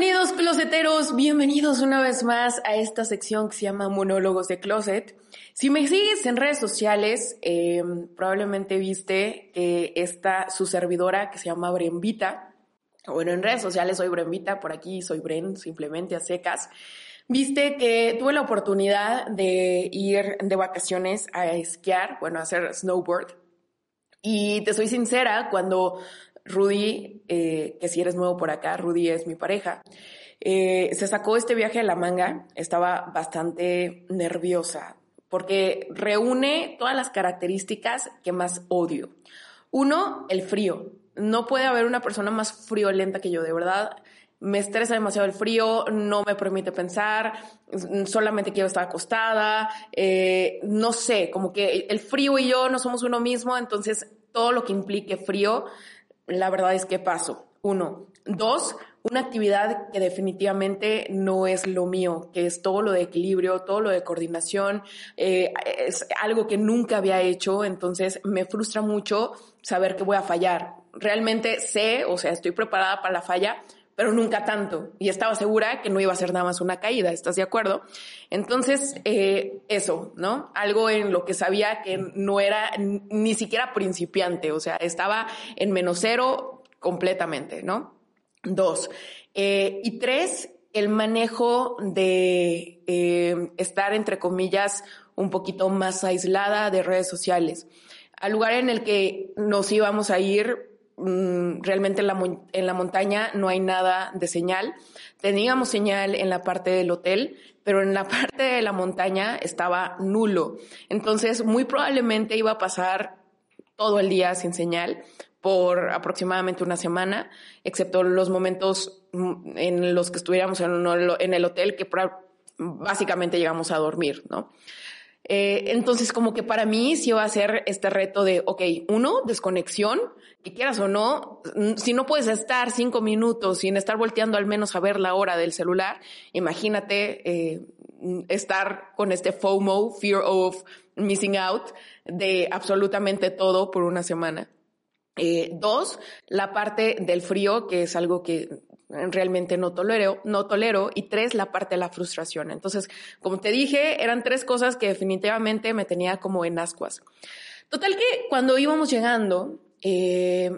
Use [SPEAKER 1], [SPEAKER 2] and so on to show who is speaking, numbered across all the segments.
[SPEAKER 1] Bienvenidos closeteros, bienvenidos una vez más a esta sección que se llama Monólogos de Closet. Si me sigues en redes sociales, eh, probablemente viste que está su servidora que se llama Brenvita. Bueno, en redes sociales soy Brenvita, por aquí soy Bren, simplemente a secas. Viste que tuve la oportunidad de ir de vacaciones a esquiar, bueno, a hacer snowboard. Y te soy sincera, cuando Rudy, eh, que si eres nuevo por acá, Rudy es mi pareja, eh, se sacó este viaje a la manga, estaba bastante nerviosa porque reúne todas las características que más odio. Uno, el frío. No puede haber una persona más friolenta que yo, de verdad. Me estresa demasiado el frío, no me permite pensar, solamente quiero estar acostada, eh, no sé, como que el frío y yo no somos uno mismo, entonces todo lo que implique frío la verdad es que paso. Uno. Dos, una actividad que definitivamente no es lo mío, que es todo lo de equilibrio, todo lo de coordinación, eh, es algo que nunca había hecho, entonces me frustra mucho saber que voy a fallar. Realmente sé, o sea, estoy preparada para la falla, pero nunca tanto. Y estaba segura que no iba a ser nada más una caída, ¿estás de acuerdo? Entonces, eh, eso, ¿no? Algo en lo que sabía que no era ni siquiera principiante, o sea, estaba en menos cero completamente, ¿no? Dos. Eh, y tres, el manejo de eh, estar, entre comillas, un poquito más aislada de redes sociales. Al lugar en el que nos íbamos a ir, Mm, realmente en la, en la montaña no hay nada de señal. Teníamos señal en la parte del hotel, pero en la parte de la montaña estaba nulo. Entonces, muy probablemente iba a pasar todo el día sin señal por aproximadamente una semana, excepto los momentos mm, en los que estuviéramos en, en el hotel, que básicamente llegamos a dormir, ¿no? Eh, entonces, como que para mí sí va a ser este reto de, ok, uno, desconexión, que quieras o no, si no puedes estar cinco minutos sin estar volteando al menos a ver la hora del celular, imagínate eh, estar con este FOMO, fear of missing out, de absolutamente todo por una semana. Eh, dos, la parte del frío, que es algo que realmente no tolero, no tolero. Y tres, la parte de la frustración. Entonces, como te dije, eran tres cosas que definitivamente me tenía como en ascuas. Total que cuando íbamos llegando, eh,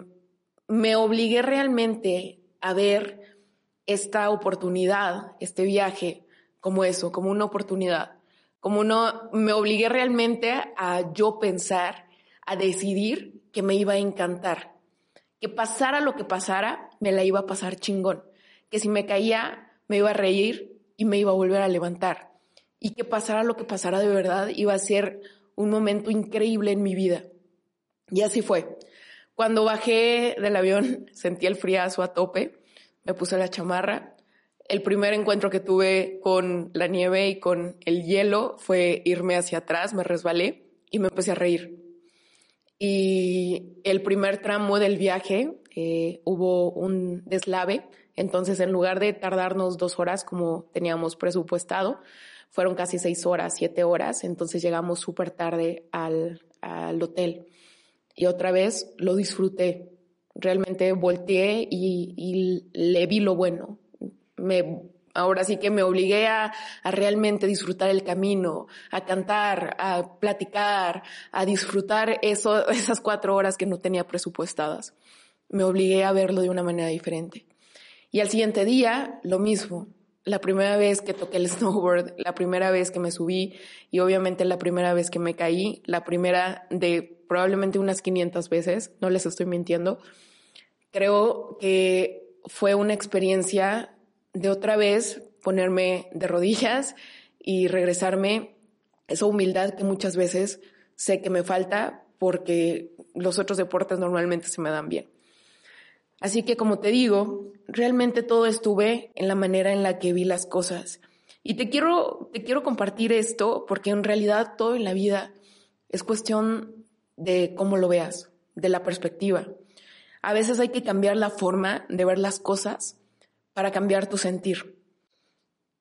[SPEAKER 1] me obligué realmente a ver esta oportunidad, este viaje, como eso, como una oportunidad. Como uno, me obligué realmente a yo pensar, a decidir que me iba a encantar que pasara lo que pasara, me la iba a pasar chingón. Que si me caía, me iba a reír y me iba a volver a levantar. Y que pasara lo que pasara de verdad, iba a ser un momento increíble en mi vida. Y así fue. Cuando bajé del avión, sentí el friazo a tope, me puse la chamarra. El primer encuentro que tuve con la nieve y con el hielo fue irme hacia atrás, me resbalé y me empecé a reír. Y el primer tramo del viaje eh, hubo un deslave, entonces en lugar de tardarnos dos horas como teníamos presupuestado, fueron casi seis horas, siete horas, entonces llegamos súper tarde al, al hotel. Y otra vez lo disfruté, realmente volteé y, y le vi lo bueno. Me Ahora sí que me obligué a, realmente disfrutar el camino, a cantar, a platicar, a disfrutar eso, esas cuatro horas que no tenía presupuestadas. Me obligué a verlo de una manera diferente. Y al siguiente día, lo mismo. la primera vez que toqué el snowboard, la primera vez que me subí y obviamente la primera vez que me caí, la primera de probablemente unas 500 veces, no les estoy mintiendo. Creo que fue una experiencia de otra vez ponerme de rodillas y regresarme esa humildad que muchas veces sé que me falta porque los otros deportes normalmente se me dan bien. Así que como te digo, realmente todo estuve en la manera en la que vi las cosas. Y te quiero, te quiero compartir esto porque en realidad todo en la vida es cuestión de cómo lo veas, de la perspectiva. A veces hay que cambiar la forma de ver las cosas para cambiar tu sentir.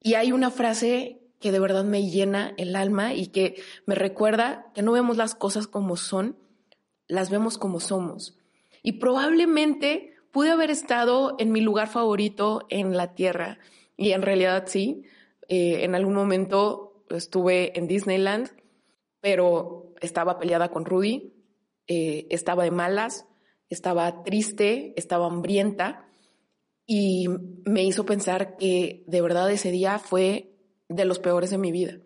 [SPEAKER 1] Y hay una frase que de verdad me llena el alma y que me recuerda que no vemos las cosas como son, las vemos como somos. Y probablemente pude haber estado en mi lugar favorito en la Tierra. Y en realidad sí, eh, en algún momento estuve en Disneyland, pero estaba peleada con Rudy, eh, estaba de malas, estaba triste, estaba hambrienta y me hizo pensar que de verdad ese día fue de los peores de mi vida.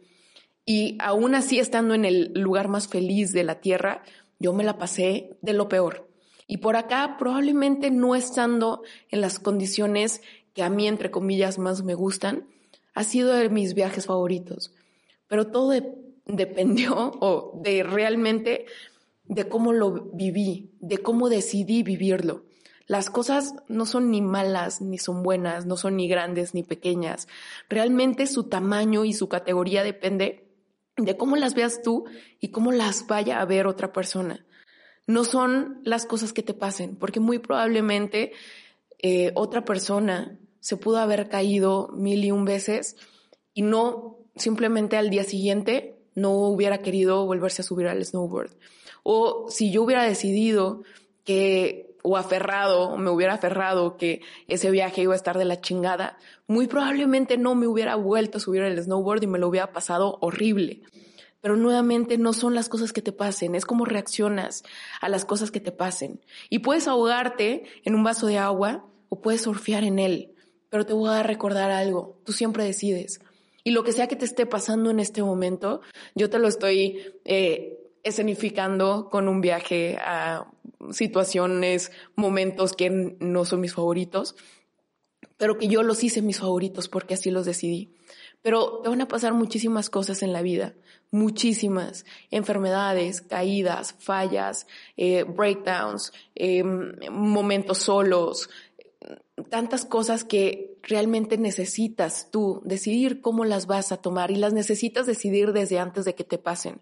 [SPEAKER 1] Y aún así, estando en el lugar más feliz de la tierra, yo me la pasé de lo peor. Y por acá, probablemente no estando en las condiciones que a mí, entre comillas, más me gustan, ha sido de mis viajes favoritos. Pero todo dependió de realmente de cómo lo viví, de cómo decidí vivirlo. Las cosas no son ni malas ni son buenas, no son ni grandes ni pequeñas. Realmente su tamaño y su categoría depende de cómo las veas tú y cómo las vaya a ver otra persona no son las cosas que te pasen, porque muy probablemente eh, otra persona se pudo haber caído mil y un veces y no simplemente al día siguiente no hubiera querido volverse a subir al snowboard. O si yo hubiera decidido que, o aferrado, me hubiera aferrado que ese viaje iba a estar de la chingada, muy probablemente no me hubiera vuelto a subir al snowboard y me lo hubiera pasado horrible pero nuevamente no son las cosas que te pasen, es como reaccionas a las cosas que te pasen. Y puedes ahogarte en un vaso de agua o puedes surfear en él, pero te voy a recordar algo, tú siempre decides. Y lo que sea que te esté pasando en este momento, yo te lo estoy eh, escenificando con un viaje a situaciones, momentos que no son mis favoritos, pero que yo los hice mis favoritos porque así los decidí. Pero te van a pasar muchísimas cosas en la vida, muchísimas enfermedades, caídas, fallas, eh, breakdowns, em, momentos solos, tantas cosas que realmente necesitas tú decidir cómo las vas a tomar y las necesitas decidir desde antes de que te pasen.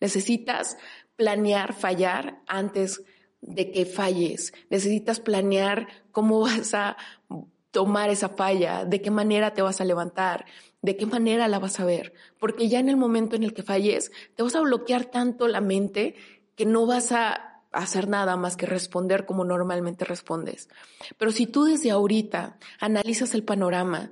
[SPEAKER 1] Necesitas planear fallar antes de que falles. Necesitas planear cómo vas a tomar esa falla, de qué manera te vas a levantar, de qué manera la vas a ver, porque ya en el momento en el que falles, te vas a bloquear tanto la mente que no vas a hacer nada más que responder como normalmente respondes. Pero si tú desde ahorita analizas el panorama,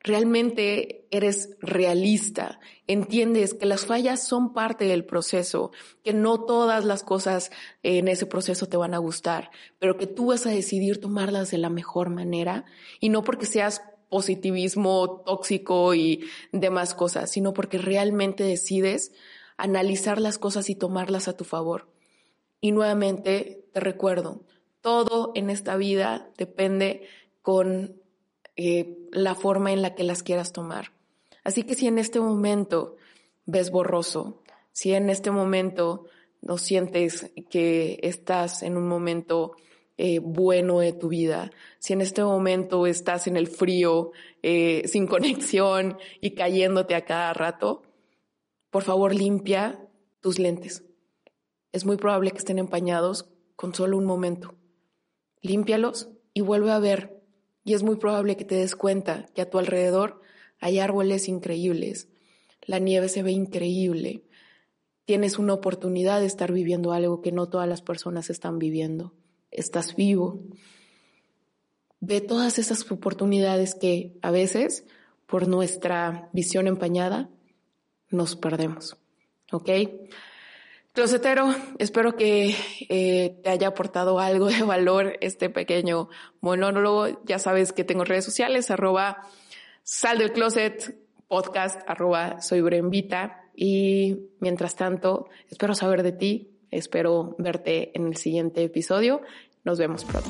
[SPEAKER 1] realmente eres realista, entiendes que las fallas son parte del proceso, que no todas las cosas en ese proceso te van a gustar, pero que tú vas a decidir tomarlas de la mejor manera y no porque seas positivismo tóxico y demás cosas, sino porque realmente decides analizar las cosas y tomarlas a tu favor. Y nuevamente te recuerdo, todo en esta vida depende con eh, la forma en la que las quieras tomar. Así que si en este momento ves borroso, si en este momento no sientes que estás en un momento eh, bueno de tu vida, si en este momento estás en el frío, eh, sin conexión y cayéndote a cada rato, por favor limpia tus lentes. Es muy probable que estén empañados con solo un momento. Límpialos y vuelve a ver. Y es muy probable que te des cuenta que a tu alrededor hay árboles increíbles. La nieve se ve increíble. Tienes una oportunidad de estar viviendo algo que no todas las personas están viviendo estás vivo. Ve todas esas oportunidades que a veces, por nuestra visión empañada, nos perdemos. ¿Ok? Closetero, espero que eh, te haya aportado algo de valor este pequeño monólogo. Ya sabes que tengo redes sociales, arroba Sal del closet podcast arroba soy Brembita y mientras tanto espero saber de ti, espero verte en el siguiente episodio. Nos vemos pronto.